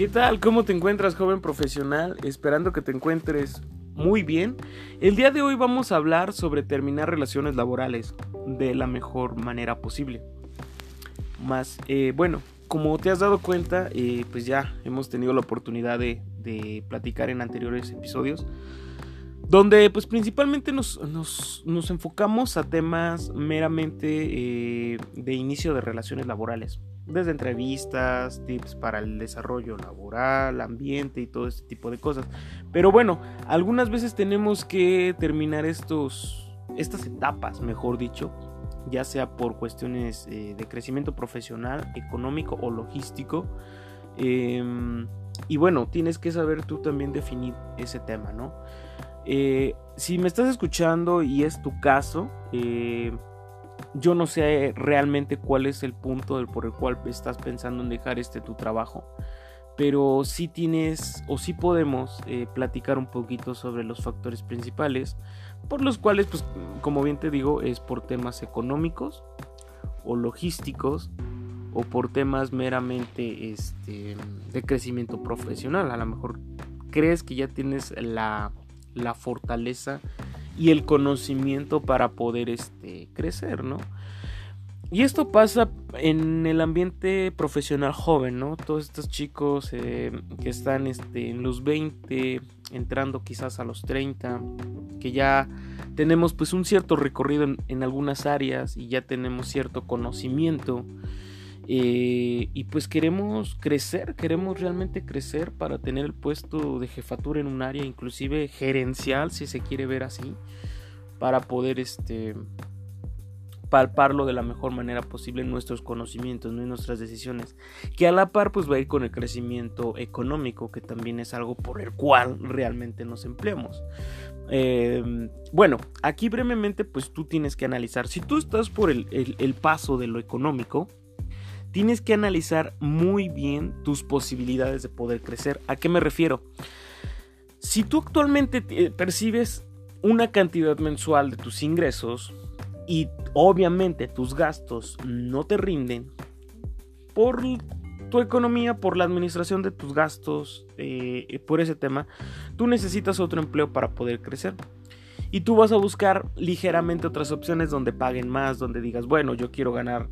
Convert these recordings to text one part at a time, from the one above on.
¿Qué tal? ¿Cómo te encuentras, joven profesional? Esperando que te encuentres muy bien. El día de hoy vamos a hablar sobre terminar relaciones laborales de la mejor manera posible. Más, eh, bueno, como te has dado cuenta, eh, pues ya hemos tenido la oportunidad de, platicar en anteriores episodios, donde pues principalmente nos, enfocamos a temas meramente eh, de inicio de relaciones laborales desde entrevistas, tips para el desarrollo laboral, ambiente y todo este tipo de cosas. Pero bueno, algunas veces tenemos que terminar estos, estas etapas, mejor dicho, ya sea por cuestiones eh, de crecimiento profesional, económico o logístico. Em, y bueno, tienes que saber tú también definir ese tema, ¿no? Eh, si me estás escuchando y es tu caso, eh, yo no sé realmente cuál es el punto por el cual estás pensando en dejar este tu trabajo, pero sí tienes o sí podemos eh, platicar un poquito sobre los factores principales por los cuales, pues, como bien te digo, es por temas económicos o logísticos o por temas meramente este, de crecimiento profesional. A lo mejor crees que ya tienes la, la fortaleza y el conocimiento para poder este, crecer, ¿no? Y esto pasa en el ambiente profesional joven, ¿no? Todos estos chicos eh, que están este, en los 20, entrando quizás a los 30, que ya tenemos pues un cierto recorrido en algunas áreas y ya tenemos cierto conocimiento eh, y pues queremos crecer, queremos realmente crecer para tener el puesto de jefatura en un área, inclusive gerencial, si se quiere ver así, para poder este, palparlo de la mejor manera posible en nuestros conocimientos, ¿no? en nuestras decisiones, que a la par pues va a ir con el crecimiento económico, que también es algo por el cual realmente nos empleamos. Eh, bueno, aquí brevemente pues tú tienes que analizar, si tú estás por el paso de lo económico, tienes que analizar muy bien tus posibilidades de poder crecer. ¿A qué me refiero? Si tú actualmente eh, percibes una cantidad mensual de tus ingresos y obviamente tus gastos no te rinden por tu economía, por la administración de tus gastos, eh, por ese tema, tú necesitas otro empleo para poder crecer. Y tú vas a buscar ligeramente otras opciones donde paguen más, donde digas, bueno, yo quiero ganar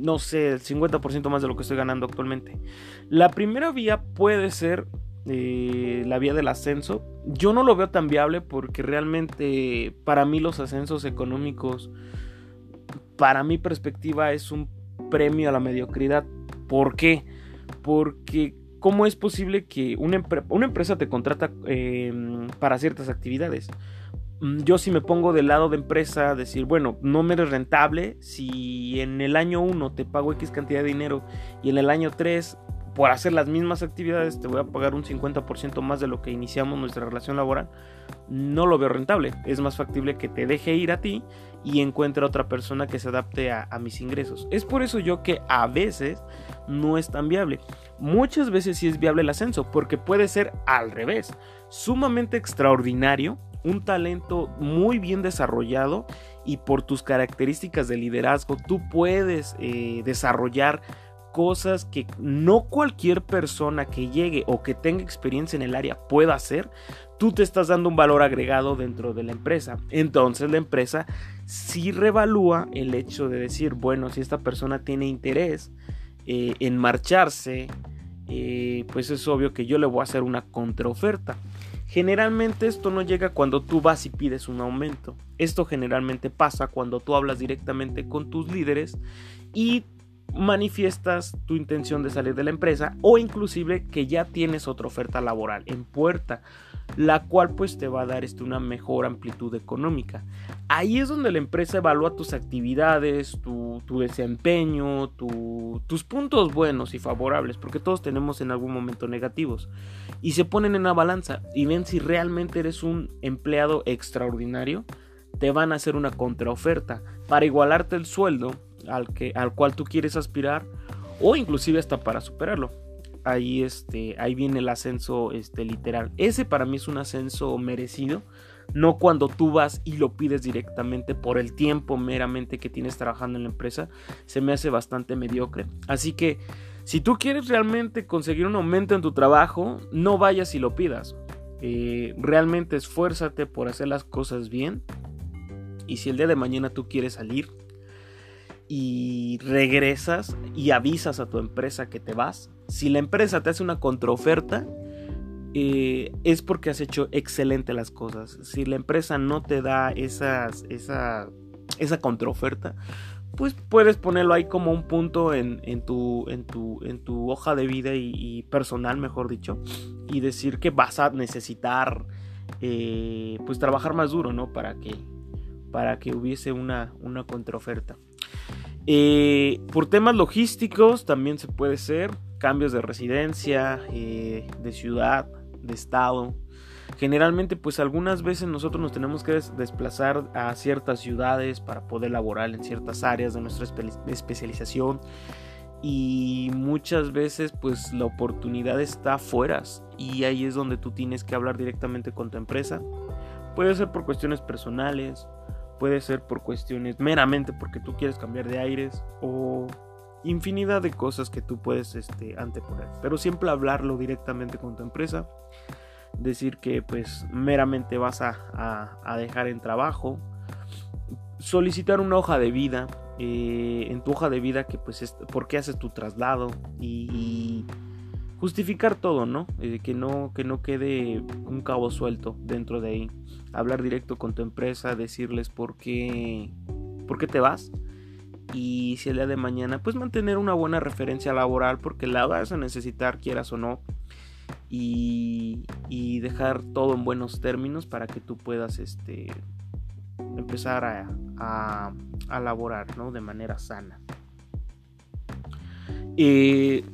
no sé, el 50% más de lo que estoy ganando actualmente. La primera vía puede ser eh, la vía del ascenso. Yo no lo veo tan viable porque realmente para mí los ascensos económicos, para mi perspectiva, es un premio a la mediocridad. ¿Por qué? Porque ¿cómo es posible que una, una empresa te contrata em, para ciertas actividades? Mm, yo si me pongo del lado de empresa, decir, bueno, no me eres rentable, si en el año 1 te pago X cantidad de dinero y en el año 3 por hacer las mismas actividades te voy a pagar un 50% más de lo que iniciamos nuestra relación laboral, no lo veo rentable. Es más factible que te deje ir a ti y encuentre otra persona que se adapte a, a mis ingresos. Es por eso yo que a veces no es tan viable. Muchas veces sí es viable el ascenso, porque puede ser al revés, sumamente extraordinario un talento muy bien desarrollado y por tus características de liderazgo tú puedes eh, desarrollar cosas que no cualquier persona que llegue o que tenga experiencia en el área pueda hacer, tú te estás dando un valor agregado dentro de la empresa. Entonces la empresa sí revalúa el hecho de decir, bueno, si esta persona tiene interés eh, en marcharse, eh, pues es obvio que yo le voy a hacer una contraoferta. Generalmente esto no llega cuando tú vas y pides un aumento. Esto generalmente pasa cuando tú hablas directamente con tus líderes y manifiestas tu intención de salir de la empresa o inclusive que ya tienes otra oferta laboral en puerta, la cual pues te va a dar este, una mejor amplitud económica. Ahí es donde la empresa evalúa tus actividades, tu, desempeño, tus puntos buenos y favorables, porque todos tenemos en algún momento negativos, y se ponen en la balanza y ven si realmente eres un empleado extraordinario, te van a hacer una contraoferta para igualarte el sueldo al, que, al cual tú quieres aspirar o inclusive hasta para superarlo. Ahí, este, ahí viene el ascenso este, literal. Ese para mí es un ascenso merecido no cuando tú vas y lo pides directamente por el tiempo meramente que tienes trabajando en la empresa, se me hace bastante mediocre. Así que si tú quieres realmente conseguir un aumento en tu trabajo, no vayas y lo pidas. Eh, realmente esfuérzate por hacer las cosas bien. Y si el día de mañana tú quieres salir y regresas y avisas a tu empresa que te vas, si la empresa te hace una contraoferta, eh, es porque has hecho excelente las cosas. Si la empresa no te da esa, esa contraoferta, pues puedes ponerlo ahí como un punto en, tu, en, tu, en tu hoja de vida y, personal, mejor dicho, y decir que vas a necesitar eh, pues trabajar más duro, ¿no? Para que, para que hubiese una, una contraoferta. Eh, por temas logísticos también se puede ser cambios de residencia, de ciudad, de estado. Generalmente, pues algunas veces nosotros nos tenemos que desplazar a ciertas ciudades para poder laborar en ciertas áreas de nuestra especialización. Y muchas veces, pues la oportunidad está afuera. Y ahí es donde tú tienes que hablar directamente con tu empresa. Puede ser por cuestiones personales, puede ser por cuestiones meramente porque tú quieres cambiar de aires o infinidad de cosas que tú puedes este, anteponer. Pero siempre hablarlo directamente con tu empresa. Decir que pues meramente vas a, dejar en trabajo. Solicitar una hoja de vida. Eh, en tu hoja de vida que pues es por qué haces tu traslado. Y, justificar todo, ¿no? Eh, que ¿no? Que no quede un cabo suelto dentro de ahí. Hablar directo con tu empresa. Decirles por qué, por qué te vas y si el día de mañana pues mantener una buena referencia laboral porque la vas a necesitar quieras o no y, dejar todo en buenos términos para que tú puedas este empezar a, a, laborar ¿no? de manera sana eh,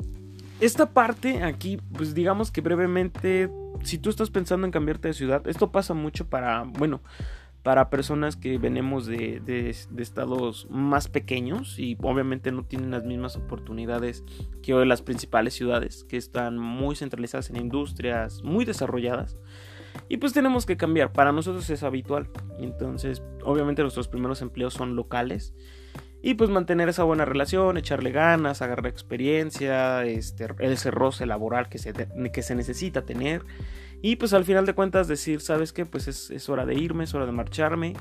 esta parte aquí pues digamos que brevemente si tú estás pensando en cambiarte de ciudad esto pasa mucho para bueno para personas que venimos de, estados más pequeños y obviamente no tienen las mismas oportunidades que hoy las principales ciudades, que están muy centralizadas en industrias, muy desarrolladas. Y pues tenemos que cambiar, para nosotros es habitual. Entonces, obviamente nuestros primeros empleos son locales. Y pues mantener esa buena relación, echarle ganas, agarrar experiencia, este, ese roce laboral que se, que se necesita tener. Y pues al final de cuentas decir, ¿sabes qué? Pues es, hora de irme, es hora de marcharme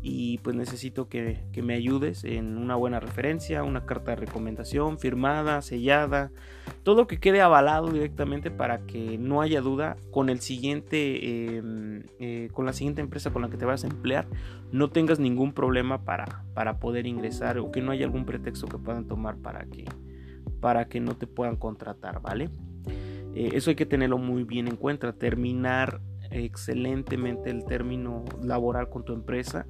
y pues necesito que, me ayudes en una buena referencia, una carta de recomendación firmada, sellada, todo que quede avalado directamente para que no haya duda con el siguiente, em, eh, con la siguiente empresa con la que te vas a emplear, no tengas ningún problema para, para poder ingresar o que no haya algún pretexto que puedan tomar para que, para que no te puedan contratar, ¿vale? Eh, eso hay que tenerlo muy bien en cuenta, terminar excelentemente el término laboral con tu empresa,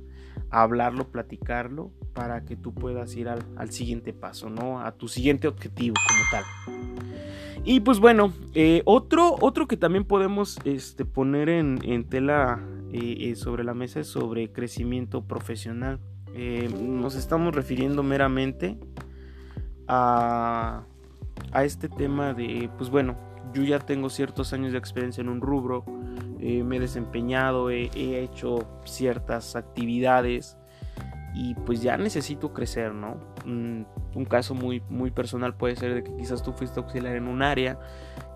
hablarlo, platicarlo, para que tú puedas ir al, siguiente paso, ¿no? A tu siguiente objetivo como tal. Y pues bueno, eh, otro, otro que también podemos este, poner en, tela eh, sobre la mesa es sobre crecimiento profesional. nos estamos refiriendo meramente a, a este tema de, pues bueno, yo ya tengo ciertos años de experiencia en un rubro, eh, me he desempeñado, he, hecho ciertas actividades y pues ya necesito crecer, ¿no? Un, caso muy, muy personal puede ser de que quizás tú fuiste auxiliar en un área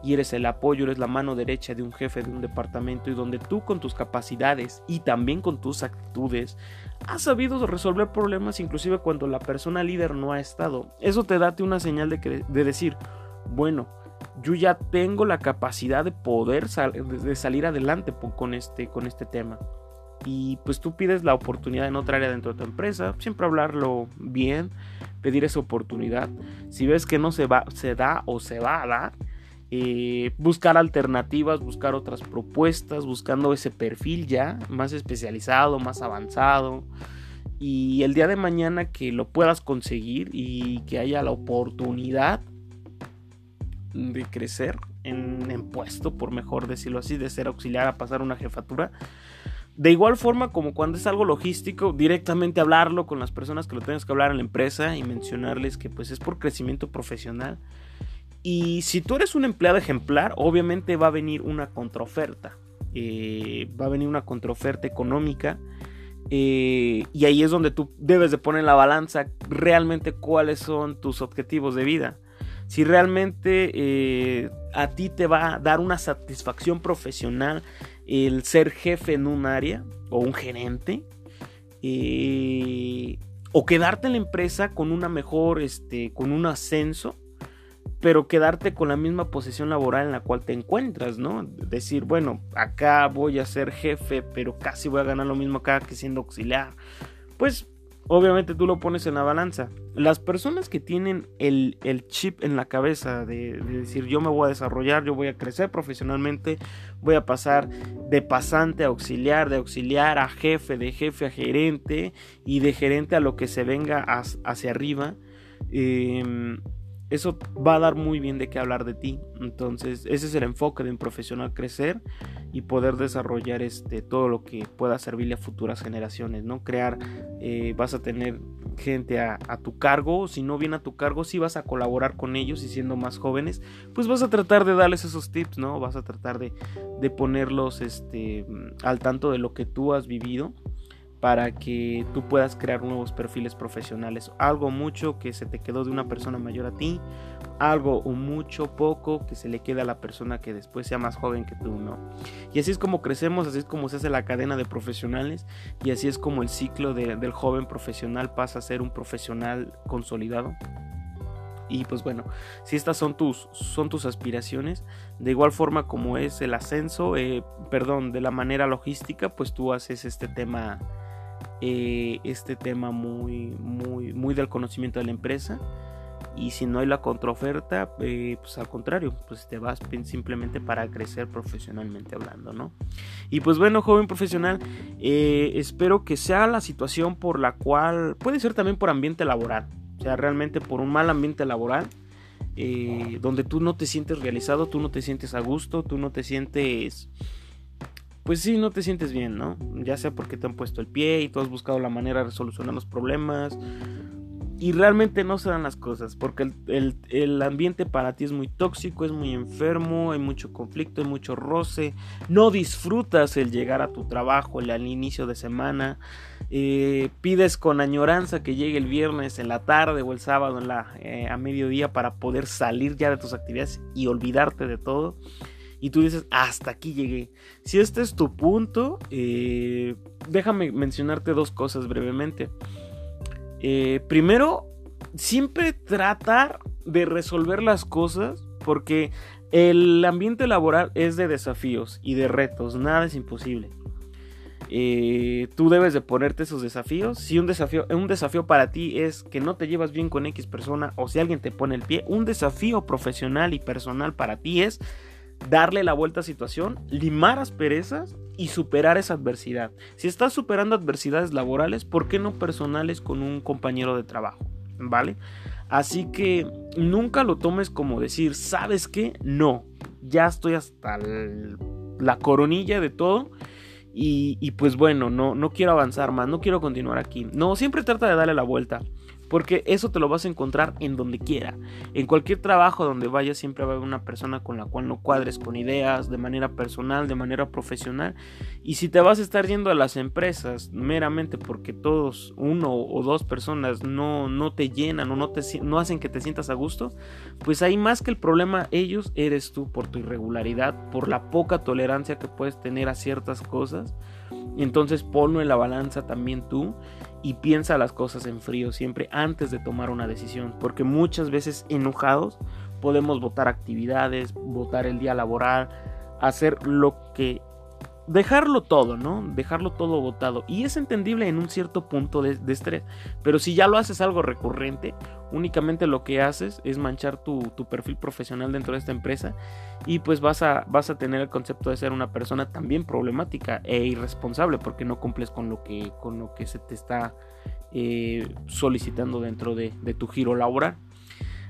y eres el apoyo, eres la mano derecha de un jefe de un departamento y donde tú con tus capacidades y también con tus actitudes has sabido resolver problemas inclusive cuando la persona líder no ha estado. Eso te da una señal de, de decir, bueno, yo ya tengo la capacidad de poder de salir adelante con este, con este tema. Y pues tú pides la oportunidad en otra área dentro de tu empresa, siempre hablarlo bien, pedir esa oportunidad. Si ves que no se, va, se da o se va a dar, eh, buscar alternativas, buscar otras propuestas, buscando ese perfil ya más especializado, más avanzado. Y el día de mañana que lo puedas conseguir y que haya la oportunidad de crecer en, en, puesto, por mejor decirlo así, de ser auxiliar a pasar una jefatura. De igual forma como cuando es algo logístico, directamente hablarlo con las personas que lo tienes que hablar en la empresa y mencionarles que pues es por crecimiento profesional. Y si tú eres un empleado ejemplar, obviamente va a venir una contraoferta. eh, va a venir una contraoferta económica eh, y ahí es donde tú debes de poner la balanza realmente cuáles son tus objetivos de vida. Si realmente eh, a ti te va a dar una satisfacción profesional el ser jefe en un área o un gerente, o quedarte en la empresa con una mejor, este, con un ascenso, pero quedarte con la misma posición laboral en la cual te encuentras, ¿no? Decir, bueno, acá voy a ser jefe, pero casi voy a ganar lo mismo acá que siendo auxiliar. Pues obviamente tú lo pones en la balanza. Las personas que tienen el, chip en la cabeza de, de, decir yo me voy a desarrollar, yo voy a crecer profesionalmente, voy a pasar de pasante a auxiliar, de auxiliar a jefe, de jefe a gerente y de gerente a lo que se venga hacia arriba. Eh, eso va a dar muy bien de qué hablar de ti. Entonces, ese es el enfoque de un profesional crecer y poder desarrollar este, todo lo que pueda servirle a futuras generaciones, ¿no? Crear, eh, vas a tener gente a, tu cargo, si no viene a tu cargo, si vas a colaborar con ellos y siendo más jóvenes, pues vas a tratar de darles esos tips, ¿no? Vas a tratar de, de ponerlos este, al tanto de lo que tú has vivido para que tú puedas crear nuevos perfiles profesionales. Algo mucho que se te quedó de una persona mayor a ti, algo o mucho poco que se le queda a la persona que después sea más joven que tú, ¿no? Y así es como crecemos, así es como se hace la cadena de profesionales y así es como el ciclo del joven profesional pasa a ser un profesional consolidado. Y pues bueno, si estas son tus, son tus aspiraciones, de igual forma como es el ascenso, eh, perdón, de la manera logística, pues tú haces este tema eh, este tema muy, muy, muy del conocimiento de la empresa. Y si no hay la contraoferta, eh, pues al contrario, pues te vas simplemente para crecer profesionalmente hablando, ¿no? Y pues bueno, joven profesional, eh, espero que sea la situación por la cual, puede ser también por ambiente laboral, o sea, realmente por un mal ambiente laboral, donde tú no te sientes realizado, tú no te sientes a gusto, tú no te sientes pues sí, no te sientes bien, ¿no? Ya sea porque te han puesto el pie y tú has buscado la manera de solucionar los problemas. Y realmente no se dan las cosas porque el, ambiente para ti es muy tóxico, es muy enfermo, hay mucho conflicto, hay mucho roce, no disfrutas el llegar a tu trabajo el, al inicio de semana, eh, pides con añoranza que llegue el viernes en la tarde o el sábado eh, a mediodía para poder salir ya de tus actividades y olvidarte de todo y tú dices, hasta aquí llegué. Si este es tu punto, eh, déjame mencionarte dos cosas brevemente. Eh, primero, siempre tratar de resolver las cosas porque el ambiente laboral es de desafíos y de retos, nada es imposible. Eh, tú debes de ponerte esos desafíos. Si un desafío, un desafío para ti es que no te llevas bien con X persona o si alguien te pone el pie, un desafío profesional y personal para ti es darle la vuelta a situación, limar asperezas y superar esa adversidad. Si estás superando adversidades laborales, ¿por qué no personales con un compañero de trabajo? ¿Vale? Así que nunca lo tomes como decir, ¿sabes qué? No, ya estoy hasta la coronilla de todo. Y, y, pues bueno, no, no quiero avanzar más, no quiero continuar aquí. No, siempre trata de darle la vuelta. Porque eso te lo vas a encontrar en donde quiera. En cualquier trabajo donde vayas siempre va a haber una persona con la cual no cuadres con ideas, de manera personal, de manera profesional. Y si te vas a estar yendo a las empresas meramente porque todos, uno o dos personas no, no te llenan o no, te, no hacen que te sientas a gusto, pues ahí más que el problema ellos eres tú por tu irregularidad, por la poca tolerancia que puedes tener a ciertas cosas. Entonces ponlo en la balanza también tú y piensa las cosas en frío siempre antes de tomar una decisión, porque muchas veces enojados podemos votar actividades, votar el día laboral, hacer lo que dejarlo todo, ¿no? Dejarlo todo votado. Y es entendible en un cierto punto de, estrés. Pero si ya lo haces algo recurrente, únicamente lo que haces es manchar tu, perfil profesional dentro de esta empresa. Y pues vas a, vas a tener el concepto de ser una persona también problemática e irresponsable porque no cumples con lo que, con lo que se te está eh, solicitando dentro de, de tu giro laboral.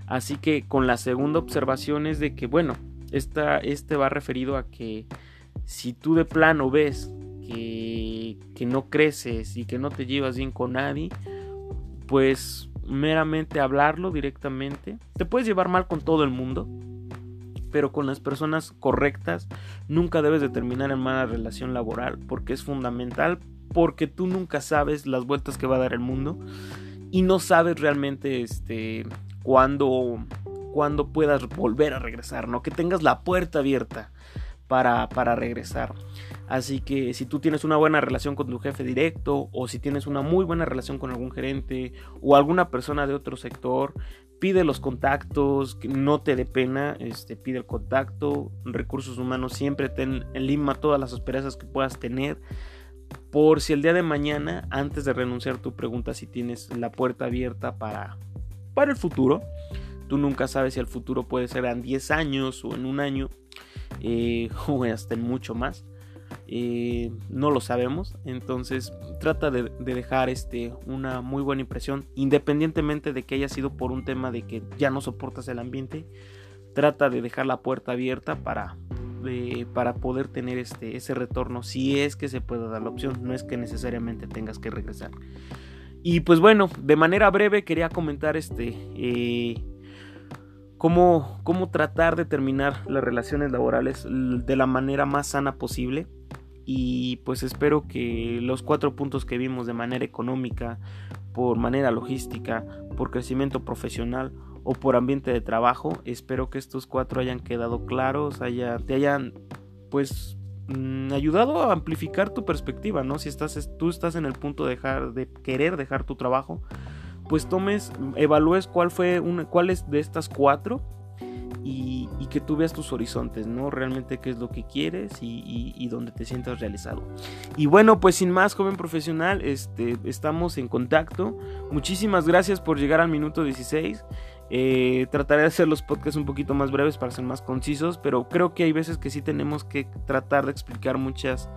Así que con la segunda observación es de que, bueno, esta, este va referido a que si tú de plano ves que, que no creces y que no te llevas bien con nadie, pues meramente hablarlo directamente. Te puedes llevar mal con todo el mundo, pero con las personas correctas nunca debes de terminar en mala relación laboral porque es fundamental porque tú nunca sabes las vueltas que va a dar el mundo y no sabes realmente este cuándo cuando puedas volver a regresar, ¿no? Que tengas la puerta abierta para, para regresar. Así que si tú tienes una buena relación con tu jefe directo o si tienes una muy buena relación con algún gerente o alguna persona de otro sector, pide los contactos, no te dé pena, este, pide el contacto, recursos humanos siempre ten en lima todas las asperezas que puedas tener por si el día de mañana, antes de renunciar, tú preguntas si tienes la puerta abierta para, para el futuro. Tú nunca sabes si el futuro puede ser en 10 años o en un año o hasta en mucho más. No lo sabemos. Entonces trata de, dejar este, una muy buena impresión, independientemente de que haya sido por un tema de que ya no soportas el ambiente. Trata de dejar la puerta abierta para, para poder tener este, ese retorno, si es que se puede dar la opción, no es que necesariamente tengas que regresar. Y pues bueno, de manera breve quería comentar este, eh, cómo, cómo tratar de terminar las relaciones laborales de la manera más sana posible y pues espero que los cuatro puntos que vimos de manera económica, por manera logística, por crecimiento profesional o por ambiente de trabajo, espero que estos cuatro hayan quedado claros, haya, te hayan pues mm, ayudado a amplificar tu perspectiva, ¿no? Si estás, tú estás en el punto de dejar, de querer dejar tu trabajo, pues tomes, evalúes cuál fue una, cuál es de estas cuatro y, que tú veas tus horizontes, ¿no? Realmente qué es lo que quieres y, y, dónde te sientas realizado. Y bueno, pues sin más, joven profesional, este, estamos en contacto. Muchísimas gracias por llegar al minuto 16. Eh, trataré de hacer los podcasts un poquito más breves para ser más concisos, pero creo que hay veces que sí tenemos que tratar de explicar muchas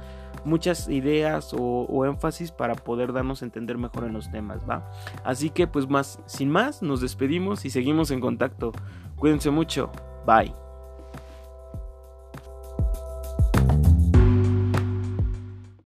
muchas ideas o, énfasis para poder darnos a entender mejor en los temas, ¿va? Así que pues más, sin más, nos despedimos y seguimos en contacto. Cuídense mucho, bye.